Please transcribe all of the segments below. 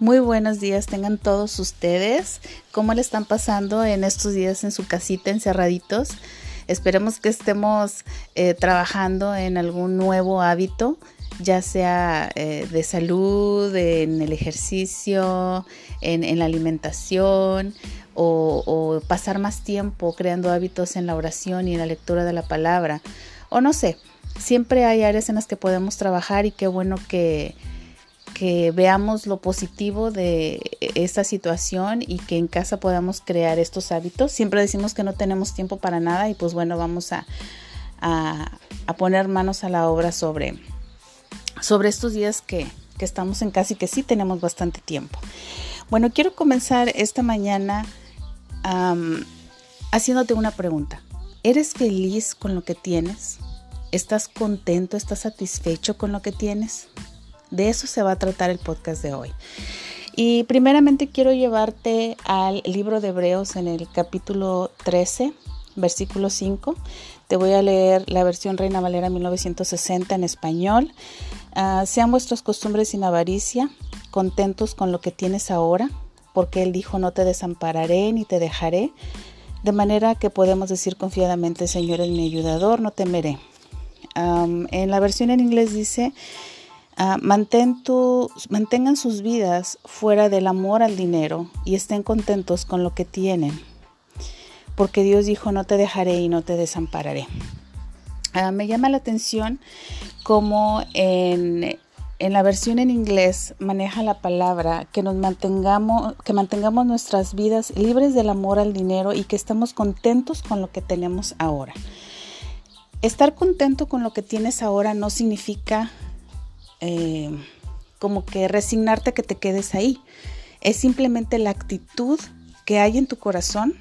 Muy buenos días tengan todos ustedes. ¿Cómo le están pasando en estos días en su casita encerraditos? Esperemos que estemos eh, trabajando en algún nuevo hábito, ya sea eh, de salud, en el ejercicio, en, la alimentación o, o pasar más tiempo creando hábitos en la oración y en la lectura de la palabra. O no sé, siempre hay áreas en las que podemos trabajar y qué bueno que que veamos lo positivo de esta situación y que en casa podamos crear estos hábitos. Siempre decimos que no tenemos tiempo para nada y pues bueno, vamos a, poner manos a la obra sobre, sobre estos días que, estamos en casa y que sí tenemos bastante tiempo. Bueno, quiero comenzar esta mañana haciéndote una pregunta. ¿Eres feliz con lo que tienes? ¿Estás contento? ¿Estás satisfecho con lo que tienes? De eso se va a tratar el podcast de hoy. Y primeramente quiero llevarte al libro de Hebreos en el capítulo 13, versículo 5. Te voy a leer la versión Reina Valera 1960 en español. Ah, sean vuestras costumbres sin avaricia, contentos con lo que tienes ahora, porque Él dijo, no te desampararé ni te dejaré. De manera que podemos decir confiadamente, Señor es mi ayudador, no temeré. en la versión en inglés dice, Ah, mantengan sus vidas fuera del amor al dinero y estén contentos con lo que tienen, porque Dios dijo, no te dejaré y no te desampararé. Ah, me llama la atención cómo en, en, la versión en inglés maneja la palabra que nos mantengamos, que mantengamos nuestras vidas libres del amor al dinero y que estemos contentos con lo que tenemos ahora. Estar contento con lo que tienes ahora no significa eh, como que resignarte a que te quedes ahí. Es simplemente la actitud que hay en tu corazón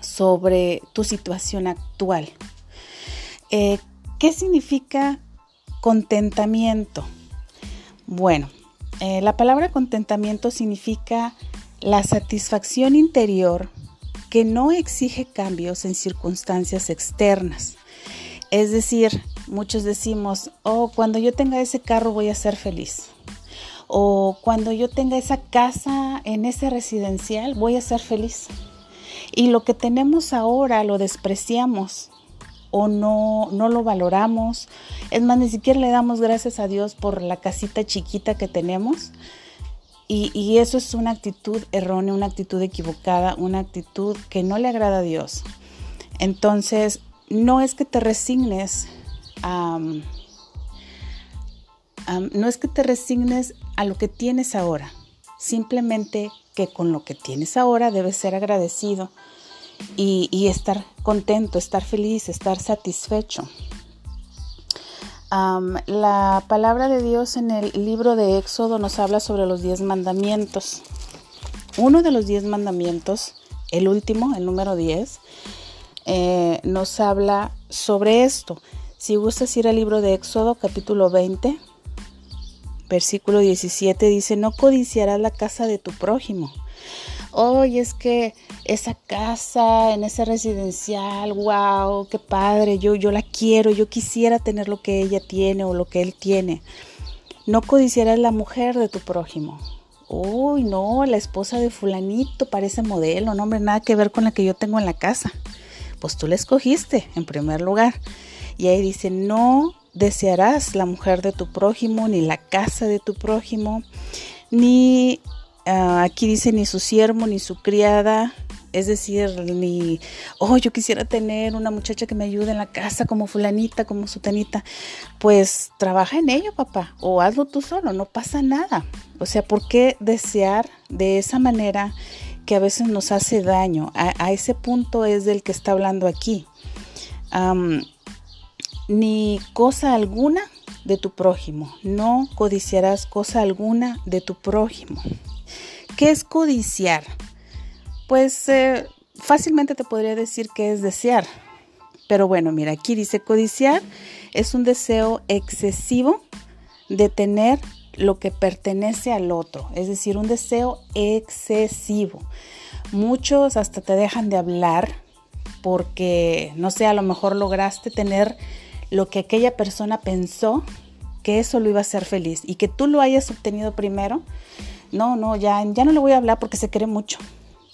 sobre tu situación actual. Eh, ¿Qué significa contentamiento? Bueno, eh, la palabra contentamiento significa la satisfacción interior que no exige cambios en circunstancias externas. Es decir, muchos decimos, oh, cuando yo tenga ese carro voy a ser feliz. O cuando yo tenga esa casa en ese residencial voy a ser feliz. Y lo que tenemos ahora lo despreciamos o no, no lo valoramos. Es más, ni siquiera le damos gracias a Dios por la casita chiquita que tenemos. Y, y, eso es una actitud errónea, una actitud equivocada, una actitud que no le agrada a Dios. Entonces, no es que te resignes no es que te resignes a lo que tienes ahora, simplemente que con lo que tienes ahora debes ser agradecido y, estar contento, estar feliz, estar satisfecho. la palabra de Dios en el libro de Éxodo nos habla sobre los diez mandamientos. Uno de los diez mandamientos, el último, el número diez, eh, nos habla sobre esto. Si gustas ir al libro de Éxodo capítulo 20, versículo 17, dice, no codiciarás la casa de tu prójimo. Hoy es que esa casa en ese residencial, wow, qué padre, yo, yo la quiero, yo quisiera tener lo que ella tiene o lo que él tiene. No codiciarás la mujer de tu prójimo. Uy, no, la esposa de fulanito parece modelo, no, hombre, nada que ver con la que yo tengo en la casa pues tú la escogiste en primer lugar. Y ahí dice, no desearás la mujer de tu prójimo, ni la casa de tu prójimo, ni, ah, aquí dice, ni su siervo, ni su criada, es decir, ni, oh, yo quisiera tener una muchacha que me ayude en la casa como fulanita, como sutanita. Pues trabaja en ello, papá, o hazlo tú solo, no pasa nada. O sea, ¿por qué desear de esa manera que a veces nos hace daño. A, ese punto es del que está hablando aquí. Ni cosa alguna de tu prójimo. No codiciarás cosa alguna de tu prójimo. ¿Qué es codiciar? Pues eh, fácilmente te podría decir que es desear. Pero bueno, mira, aquí dice codiciar es un deseo excesivo de tener lo que pertenece al otro, es decir, un deseo excesivo. Muchos hasta te dejan de hablar porque, no sé, a lo mejor lograste tener lo que aquella persona pensó que eso lo iba a hacer feliz y que tú lo hayas obtenido primero, no, no, ya, ya no le voy a hablar porque se quiere mucho.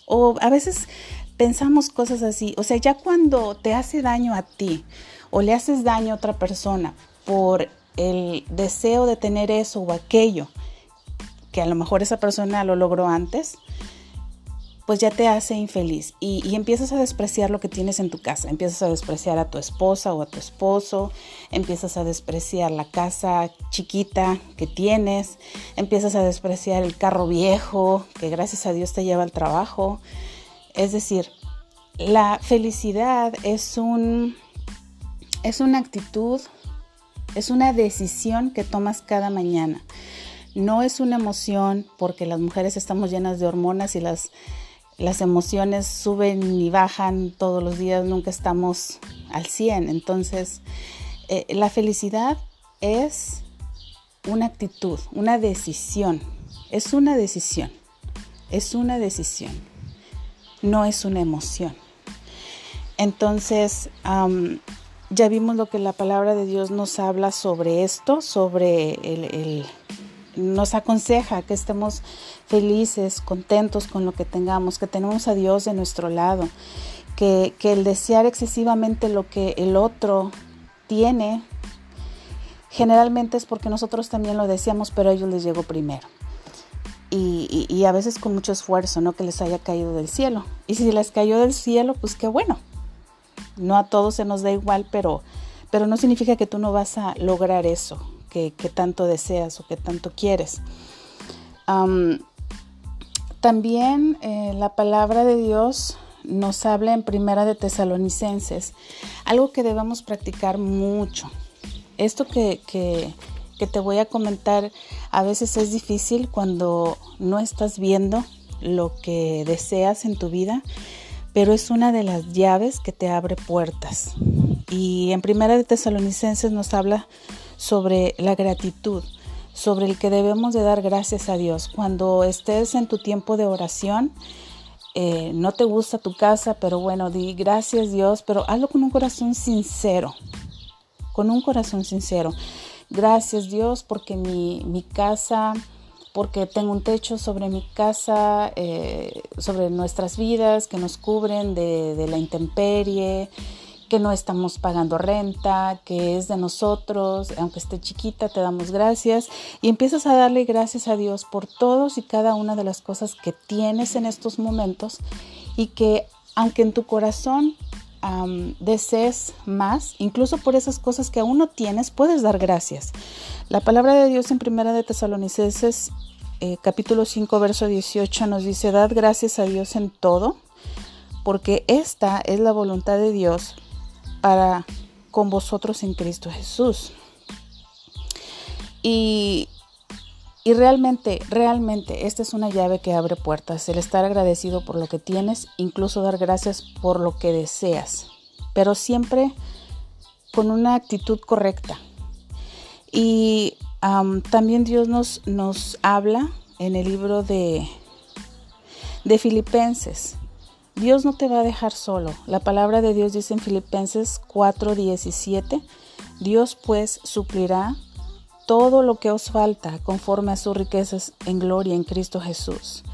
O a veces pensamos cosas así, o sea, ya cuando te hace daño a ti o le haces daño a otra persona por el deseo de tener eso o aquello, que a lo mejor esa persona lo logró antes, pues ya te hace infeliz y, empiezas a despreciar lo que tienes en tu casa, empiezas a despreciar a tu esposa o a tu esposo, empiezas a despreciar la casa chiquita que tienes, empiezas a despreciar el carro viejo que gracias a Dios te lleva al trabajo. Es decir, la felicidad es un es una actitud, es una decisión que tomas cada mañana. No es una emoción porque las mujeres estamos llenas de hormonas y las las emociones suben y bajan todos los días, nunca estamos al 100. Entonces, eh, la felicidad es una actitud, una decisión. Es una decisión. Es una decisión. No es una emoción. Entonces, ya vimos lo que la palabra de Dios nos habla sobre esto, sobre el nos aconseja que estemos felices, contentos con lo que tengamos, que tenemos a Dios de nuestro lado, que, el desear excesivamente lo que el otro tiene, generalmente es porque nosotros también lo deseamos, pero a ellos les llegó primero. Y, y, a veces con mucho esfuerzo, no que les haya caído del cielo. Y si les cayó del cielo, pues qué bueno. No a todos se nos da igual, pero, pero no significa que tú no vas a lograr eso que, tanto deseas o que tanto quieres. también eh, la palabra de Dios nos habla en Primera de Tesalonicenses, algo que debemos practicar mucho. Esto que, que, que te voy a comentar a veces es difícil cuando no estás viendo lo que deseas en tu vida, pero es una de las llaves que te abre puertas. Y en Primera de Tesalonicenses nos habla sobre la gratitud, sobre el que debemos de dar gracias a Dios. Cuando estés en tu tiempo de oración, eh, no te gusta tu casa, pero bueno, di gracias Dios, pero hazlo con un corazón sincero, con un corazón sincero. Gracias Dios porque mi, mi casa, porque tengo un techo sobre mi casa, eh, sobre nuestras vidas que nos cubren de, de la intemperie que no estamos pagando renta, que es de nosotros, aunque esté chiquita, te damos gracias y empiezas a darle gracias a Dios por todos y cada una de las cosas que tienes en estos momentos y que aunque en tu corazón desees más, incluso por esas cosas que aún no tienes, puedes dar gracias. La palabra de Dios en Primera de Tesalonicenses eh, capítulo 5 verso 18 nos dice, dad gracias a Dios en todo, porque esta es la voluntad de Dios para con vosotros en Cristo Jesús. Y, y realmente, realmente, esta es una llave que abre puertas, el estar agradecido por lo que tienes, incluso dar gracias por lo que deseas, pero siempre con una actitud correcta. Y también Dios nos, nos habla en el libro de, de Filipenses Dios no te va a dejar solo. La palabra de Dios dice en Filipenses 4:17, Dios pues suplirá todo lo que os falta conforme a sus riquezas en gloria en Cristo Jesús.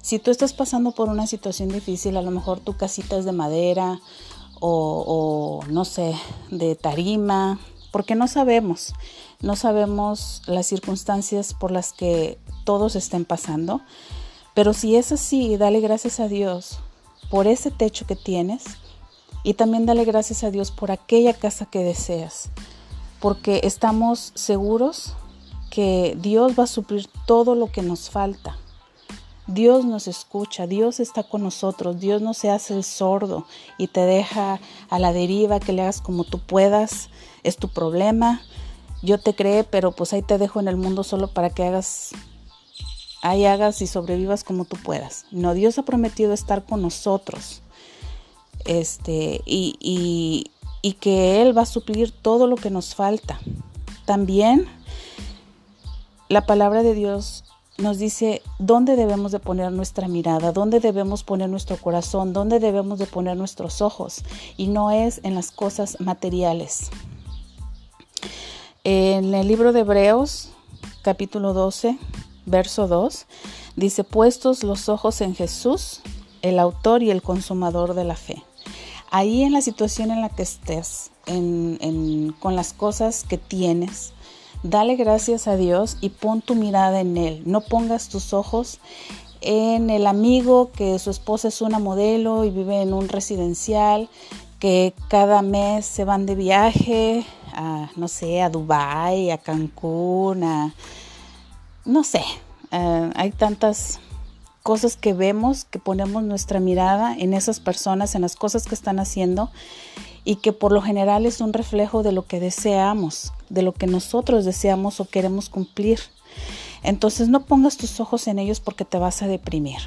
Si tú estás pasando por una situación difícil, a lo mejor tu casita es de madera o, o no sé, de tarima, porque no sabemos, no sabemos las circunstancias por las que todos estén pasando. Pero si es así, dale gracias a Dios por ese techo que tienes y también dale gracias a Dios por aquella casa que deseas, porque estamos seguros que Dios va a suplir todo lo que nos falta. Dios nos escucha, Dios está con nosotros, Dios no se hace el sordo y te deja a la deriva que le hagas como tú puedas, es tu problema. Yo te creé, pero pues ahí te dejo en el mundo solo para que hagas ahí hagas y sobrevivas como tú puedas. No, Dios ha prometido estar con nosotros. Este, y, y que Él va a suplir todo lo que nos falta. También la palabra de Dios nos dice dónde debemos de poner nuestra mirada, dónde debemos poner nuestro corazón, dónde debemos de poner nuestros ojos. Y no es en las cosas materiales. En el libro de Hebreos, capítulo 12, verso 2, Dice, puestos los ojos en Jesús, el autor y el consumador de la fe. Ahí en la situación en la que estés, con las cosas que tienes, dale gracias a Dios y pon tu mirada en Él. No pongas tus ojos en el amigo que su esposa es una modelo y vive en un residencial, que cada mes se van de viaje a, no sé, a Dubái, a Cancún, a, no sé, eh, hay tantas cosas que vemos, que ponemos nuestra mirada en esas personas, en las cosas que están haciendo y que por lo general es un reflejo de lo que deseamos, de lo que nosotros deseamos o queremos cumplir. Entonces no pongas tus ojos en ellos porque te vas a deprimir.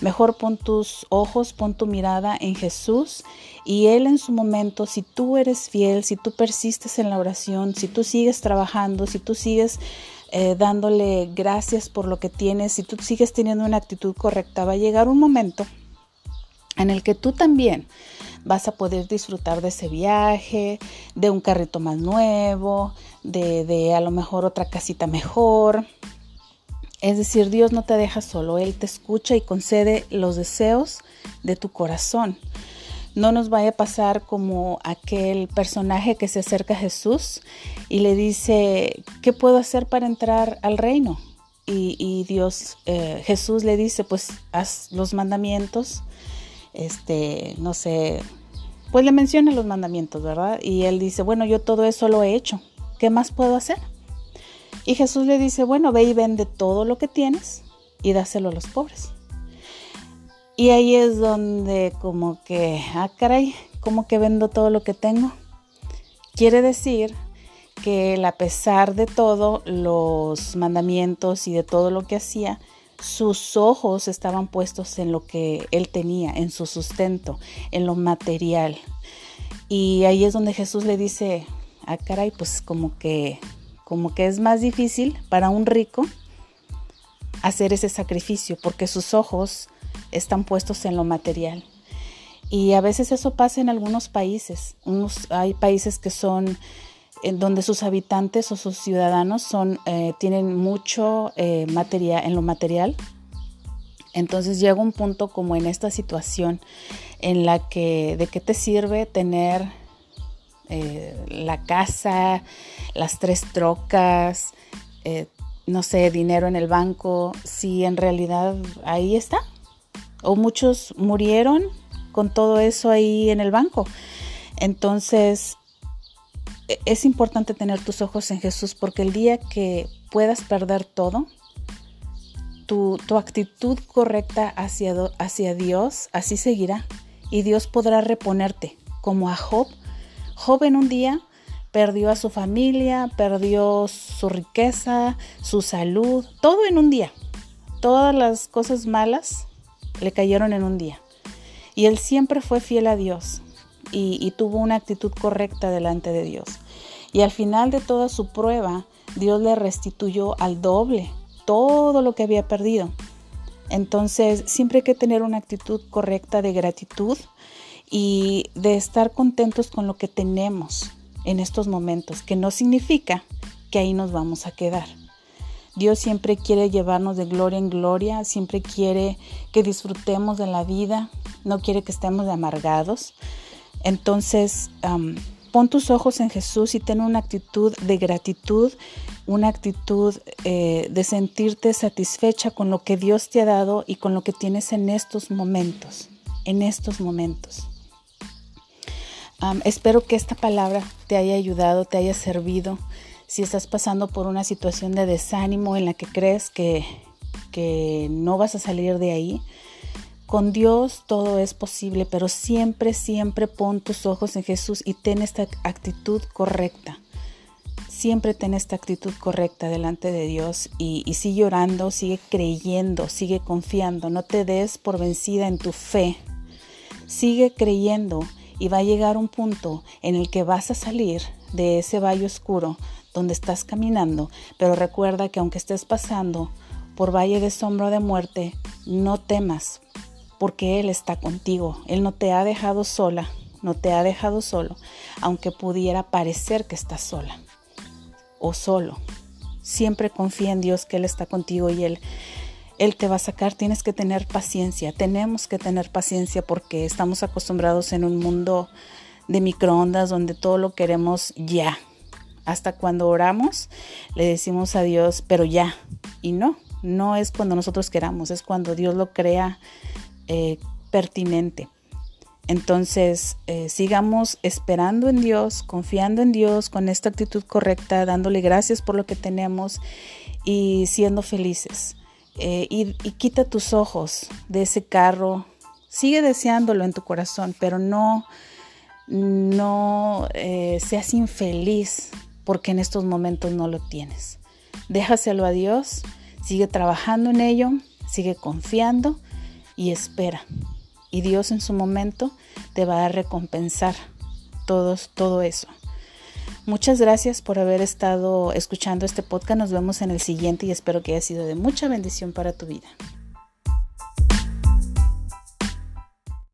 Mejor pon tus ojos, pon tu mirada en Jesús y Él en su momento, si tú eres fiel, si tú persistes en la oración, si tú sigues trabajando, si tú sigues eh, dándole gracias por lo que tienes, si tú sigues teniendo una actitud correcta, va a llegar un momento en el que tú también vas a poder disfrutar de ese viaje, de un carrito más nuevo, de, de a lo mejor otra casita mejor. Es decir, Dios no te deja solo, Él te escucha y concede los deseos de tu corazón no nos vaya a pasar como aquel personaje que se acerca a Jesús y le dice, ¿qué puedo hacer para entrar al reino? Y, Dios, eh, Jesús le dice, pues haz los mandamientos, este, no sé, pues le menciona los mandamientos, ¿verdad? Y él dice, bueno, yo todo eso lo he hecho, ¿qué más puedo hacer? Y Jesús le dice, bueno, ve y vende todo lo que tienes y dáselo a los pobres. Y ahí es donde como que, ah, caray, como que vendo todo lo que tengo. Quiere decir que a pesar de todo los mandamientos y de todo lo que hacía, sus ojos estaban puestos en lo que él tenía, en su sustento, en lo material. Y ahí es donde Jesús le dice, ah, caray, pues como que, como que es más difícil para un rico hacer ese sacrificio, porque sus ojos están puestos en lo material. Y a veces eso pasa en algunos países. hay países que son en donde sus habitantes o sus ciudadanos son, eh, tienen mucho eh, material en lo material. Entonces llega un punto como en esta situación en la que de qué te sirve tener eh, la casa, las tres trocas, no sé, dinero en el banco, si en realidad ahí está, o muchos murieron con todo eso ahí en el banco. Entonces, e, es importante tener tus ojos en Jesús porque el día que puedas perder todo, tu, actitud correcta hacia, hacia Dios así seguirá y Dios podrá reponerte como a Job. Job en un día perdió a su familia, perdió su riqueza, su salud, todo en un día. Todas las cosas malas le cayeron en un día. Y él siempre fue fiel a Dios y, tuvo una actitud correcta delante de Dios. Y al final de toda su prueba, Dios le restituyó al doble todo lo que había perdido. Entonces, siempre hay que tener una actitud correcta de gratitud y de estar contentos con lo que tenemos en estos momentos, que no significa que ahí nos vamos a quedar. Dios siempre quiere llevarnos de gloria en gloria, siempre quiere que disfrutemos de la vida, no quiere que estemos amargados. Entonces, pon tus ojos en Jesús y ten una actitud de gratitud, una actitud eh, de sentirte satisfecha con lo que Dios te ha dado y con lo que tienes en estos momentos, en estos momentos. espero que esta palabra te haya ayudado, te haya servido si estás pasando por una situación de desánimo en la que crees que, que no vas a salir de ahí, con Dios todo es posible, pero siempre, siempre pon tus ojos en Jesús y ten esta actitud correcta. Siempre ten esta actitud correcta delante de Dios y, y sigue orando, sigue creyendo, sigue confiando. No te des por vencida en tu fe. Sigue creyendo y va a llegar un punto en el que vas a salir de ese valle oscuro donde estás caminando, pero recuerda que aunque estés pasando por valle de sombra de muerte, no temas, porque Él está contigo. Él no te ha dejado sola, no te ha dejado solo, aunque pudiera parecer que estás sola o solo. Siempre confía en Dios que Él está contigo y Él, Él te va a sacar, tienes que tener paciencia, tenemos que tener paciencia porque estamos acostumbrados en un mundo de microondas donde todo lo queremos ya. Hasta cuando oramos le decimos a Dios, pero ya. Y no, no es cuando nosotros queramos, es cuando Dios lo crea eh, pertinente. Entonces, eh, sigamos esperando en Dios, confiando en Dios con esta actitud correcta, dándole gracias por lo que tenemos y siendo felices. Eh, y, quita tus ojos de ese carro. Sigue deseándolo en tu corazón, pero no, no seas infeliz porque en estos momentos no lo tienes. Déjaselo a Dios, sigue trabajando en ello, sigue confiando y espera y Dios en su momento te va a recompensar todo, todo eso. Muchas gracias por haber estado escuchando este podcast. Nos vemos en el siguiente y espero que haya sido de mucha bendición para tu vida.